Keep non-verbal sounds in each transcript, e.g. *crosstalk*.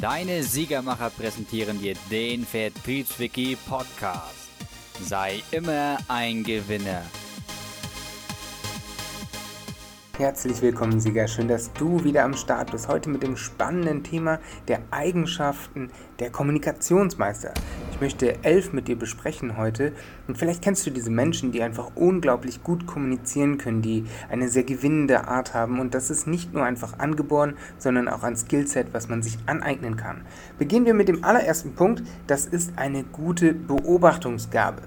Deine Siegermacher präsentieren dir den Vertriebswiki Podcast. Sei immer ein Gewinner. Herzlich willkommen, Sieger. Schön, dass du wieder am Start bist. Heute mit dem spannenden Thema der Eigenschaften der Kommunikationsmeister. Ich möchte elf mit dir besprechen heute. Und vielleicht kennst du diese Menschen, die einfach unglaublich gut kommunizieren können, die eine sehr gewinnende Art haben. Und das ist nicht nur einfach angeboren, sondern auch ein Skillset, was man sich aneignen kann. Beginnen wir mit dem allerersten Punkt. Das ist eine gute Beobachtungsgabe.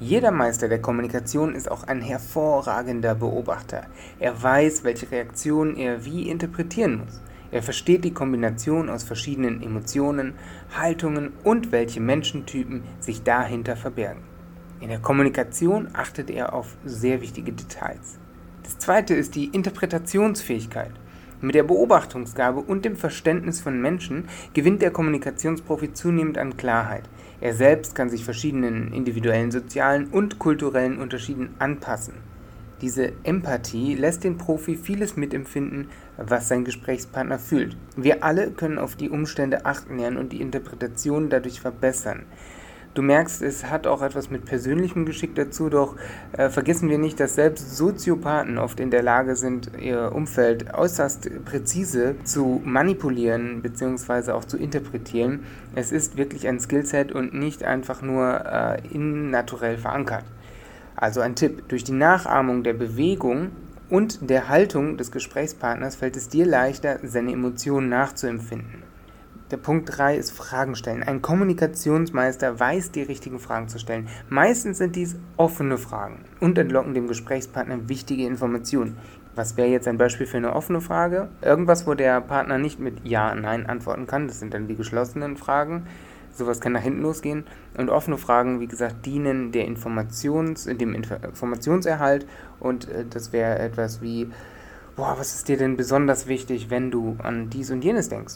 Jeder Meister der Kommunikation ist auch ein hervorragender Beobachter. Er weiß, welche Reaktionen er wie interpretieren muss. Er versteht die Kombination aus verschiedenen Emotionen, Haltungen und welche Menschentypen sich dahinter verbergen. In der Kommunikation achtet er auf sehr wichtige Details. Das zweite ist die Interpretationsfähigkeit. Mit der Beobachtungsgabe und dem Verständnis von Menschen gewinnt der Kommunikationsprofi zunehmend an Klarheit. Er selbst kann sich verschiedenen individuellen, sozialen und kulturellen Unterschieden anpassen. Diese Empathie lässt den Profi vieles mitempfinden, was sein Gesprächspartner fühlt. Wir alle können auf die Umstände achten lernen und die Interpretation dadurch verbessern. Du merkst, es hat auch etwas mit persönlichem Geschick dazu, doch äh, vergessen wir nicht, dass selbst Soziopathen oft in der Lage sind, ihr Umfeld äußerst präzise zu manipulieren bzw. auch zu interpretieren. Es ist wirklich ein Skillset und nicht einfach nur äh, innaturell verankert. Also ein Tipp, durch die Nachahmung der Bewegung und der Haltung des Gesprächspartners fällt es dir leichter, seine Emotionen nachzuempfinden. Der Punkt 3 ist Fragen stellen. Ein Kommunikationsmeister weiß, die richtigen Fragen zu stellen. Meistens sind dies offene Fragen und entlocken dem Gesprächspartner wichtige Informationen. Was wäre jetzt ein Beispiel für eine offene Frage? Irgendwas, wo der Partner nicht mit Ja, Nein antworten kann. Das sind dann die geschlossenen Fragen. Sowas kann nach hinten losgehen. Und offene Fragen, wie gesagt, dienen der Informations, dem Informationserhalt. Und äh, das wäre etwas wie, boah, was ist dir denn besonders wichtig, wenn du an dies und jenes denkst?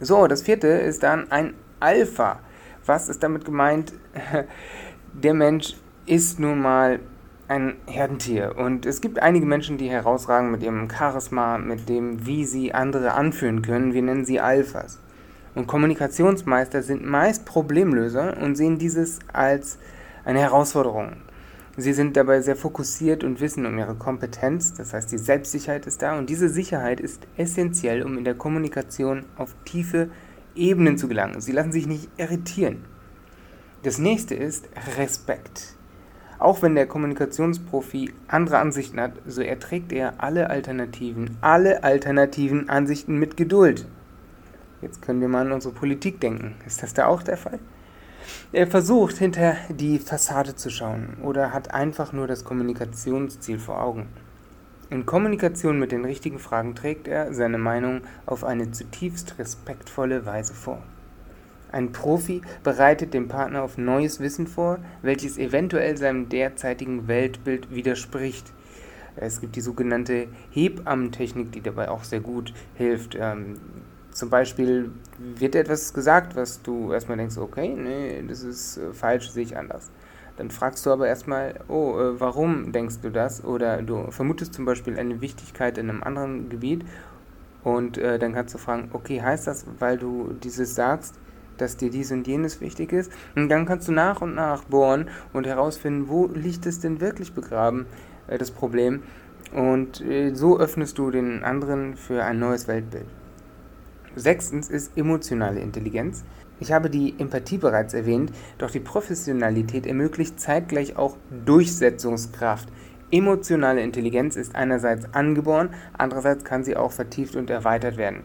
So, das vierte ist dann ein Alpha. Was ist damit gemeint? *laughs* Der Mensch ist nun mal ein Herdentier. Und es gibt einige Menschen, die herausragen mit ihrem Charisma, mit dem, wie sie andere anführen können. Wir nennen sie Alphas. Und Kommunikationsmeister sind meist Problemlöser und sehen dieses als eine Herausforderung. Sie sind dabei sehr fokussiert und wissen um ihre Kompetenz, das heißt die Selbstsicherheit ist da und diese Sicherheit ist essentiell, um in der Kommunikation auf tiefe Ebenen zu gelangen. Sie lassen sich nicht irritieren. Das nächste ist Respekt. Auch wenn der Kommunikationsprofi andere Ansichten hat, so erträgt er alle Alternativen, alle alternativen Ansichten mit Geduld. Jetzt können wir mal an unsere Politik denken. Ist das da auch der Fall? Er versucht hinter die Fassade zu schauen oder hat einfach nur das Kommunikationsziel vor Augen. In Kommunikation mit den richtigen Fragen trägt er seine Meinung auf eine zutiefst respektvolle Weise vor. Ein Profi bereitet dem Partner auf neues Wissen vor, welches eventuell seinem derzeitigen Weltbild widerspricht. Es gibt die sogenannte Hebammentechnik, die dabei auch sehr gut hilft. Zum Beispiel wird etwas gesagt, was du erstmal denkst, okay, nee, das ist äh, falsch, sehe ich anders. Dann fragst du aber erstmal, oh, äh, warum denkst du das? Oder du vermutest zum Beispiel eine Wichtigkeit in einem anderen Gebiet und äh, dann kannst du fragen, okay, heißt das, weil du dieses sagst, dass dir dies und jenes wichtig ist? Und dann kannst du nach und nach bohren und herausfinden, wo liegt es denn wirklich begraben, äh, das Problem. Und äh, so öffnest du den anderen für ein neues Weltbild. Sechstens ist emotionale Intelligenz. Ich habe die Empathie bereits erwähnt, doch die Professionalität ermöglicht zeitgleich auch Durchsetzungskraft. Emotionale Intelligenz ist einerseits angeboren, andererseits kann sie auch vertieft und erweitert werden.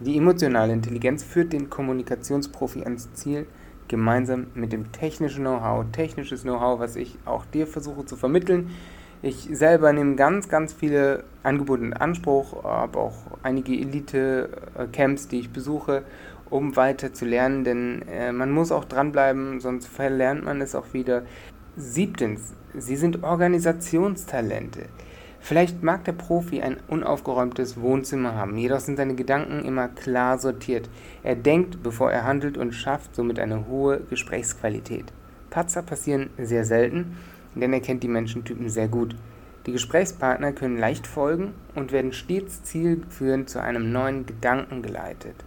Die emotionale Intelligenz führt den Kommunikationsprofi ans Ziel, gemeinsam mit dem technischen Know-how, technisches Know-how, was ich auch dir versuche zu vermitteln, ich selber nehme ganz, ganz viele Angebote in Anspruch, habe auch einige Elite-Camps, die ich besuche, um weiter zu lernen, denn äh, man muss auch dranbleiben, sonst verlernt man es auch wieder. Siebtens, Sie sind Organisationstalente. Vielleicht mag der Profi ein unaufgeräumtes Wohnzimmer haben, jedoch sind seine Gedanken immer klar sortiert. Er denkt, bevor er handelt und schafft somit eine hohe Gesprächsqualität. Patzer passieren sehr selten, denn er kennt die Menschentypen sehr gut. Die Gesprächspartner können leicht folgen und werden stets zielführend zu einem neuen Gedanken geleitet.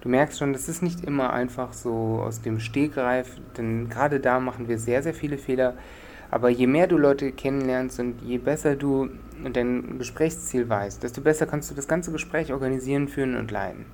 Du merkst schon, das ist nicht immer einfach so aus dem Stegreif, denn gerade da machen wir sehr, sehr viele Fehler. Aber je mehr du Leute kennenlernst und je besser du dein Gesprächsziel weißt, desto besser kannst du das ganze Gespräch organisieren, führen und leiten.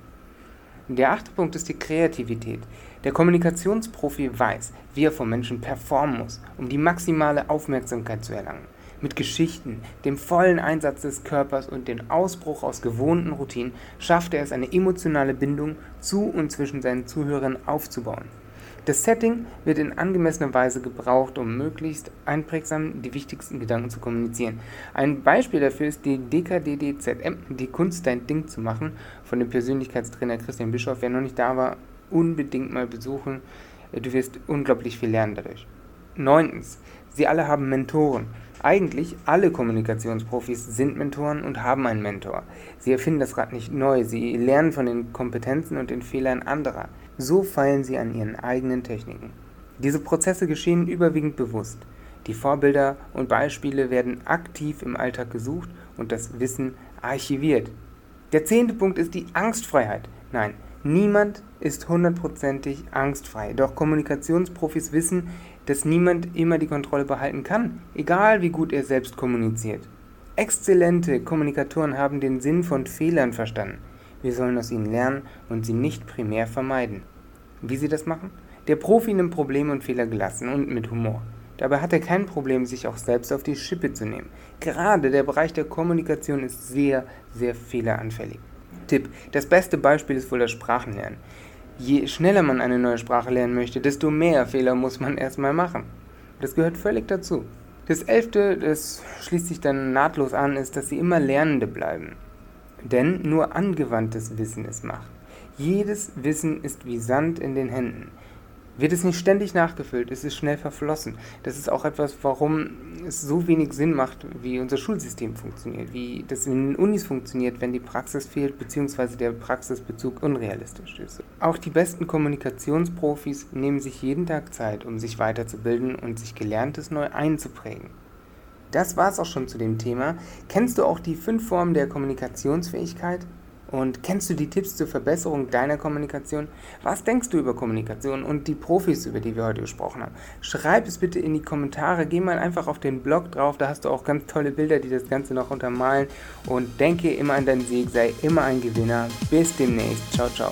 Der achte Punkt ist die Kreativität. Der Kommunikationsprofi weiß, wie er vom Menschen performen muss, um die maximale Aufmerksamkeit zu erlangen. Mit Geschichten, dem vollen Einsatz des Körpers und dem Ausbruch aus gewohnten Routinen schafft er es, eine emotionale Bindung zu und zwischen seinen Zuhörern aufzubauen. Das Setting wird in angemessener Weise gebraucht, um möglichst einprägsam die wichtigsten Gedanken zu kommunizieren. Ein Beispiel dafür ist die DKDDZM, die Kunst dein Ding zu machen, von dem Persönlichkeitstrainer Christian Bischoff. Wer noch nicht da war, unbedingt mal besuchen. Du wirst unglaublich viel lernen dadurch. Neuntens, sie alle haben Mentoren. Eigentlich alle Kommunikationsprofis sind Mentoren und haben einen Mentor. Sie erfinden das Rad nicht neu, sie lernen von den Kompetenzen und den Fehlern anderer. So feilen sie an ihren eigenen Techniken. Diese Prozesse geschehen überwiegend bewusst. Die Vorbilder und Beispiele werden aktiv im Alltag gesucht und das Wissen archiviert. Der zehnte Punkt ist die Angstfreiheit. Nein, niemand ist hundertprozentig angstfrei. Doch Kommunikationsprofis wissen, dass niemand immer die Kontrolle behalten kann, egal wie gut er selbst kommuniziert. Exzellente Kommunikatoren haben den Sinn von Fehlern verstanden. Wir sollen aus ihnen lernen und sie nicht primär vermeiden. Wie sie das machen? Der Profi nimmt Probleme und Fehler gelassen und mit Humor. Dabei hat er kein Problem, sich auch selbst auf die Schippe zu nehmen. Gerade der Bereich der Kommunikation ist sehr, sehr fehleranfällig. Tipp: Das beste Beispiel ist wohl das Sprachenlernen. Je schneller man eine neue Sprache lernen möchte, desto mehr Fehler muss man erstmal machen. Das gehört völlig dazu. Das elfte, das schließt sich dann nahtlos an, ist, dass sie immer Lernende bleiben. Denn nur angewandtes Wissen ist Macht. Jedes Wissen ist wie Sand in den Händen. Wird es nicht ständig nachgefüllt, ist es schnell verflossen. Das ist auch etwas, warum es so wenig Sinn macht, wie unser Schulsystem funktioniert, wie das in den Unis funktioniert, wenn die Praxis fehlt, beziehungsweise der Praxisbezug unrealistisch ist. Auch die besten Kommunikationsprofis nehmen sich jeden Tag Zeit, um sich weiterzubilden und sich Gelerntes neu einzuprägen. Das war es auch schon zu dem Thema. Kennst du auch die fünf Formen der Kommunikationsfähigkeit? Und kennst du die Tipps zur Verbesserung deiner Kommunikation? Was denkst du über Kommunikation und die Profis, über die wir heute gesprochen haben? Schreib es bitte in die Kommentare. Geh mal einfach auf den Blog drauf. Da hast du auch ganz tolle Bilder, die das Ganze noch untermalen. Und denke immer an deinen Sieg. Sei immer ein Gewinner. Bis demnächst. Ciao, ciao.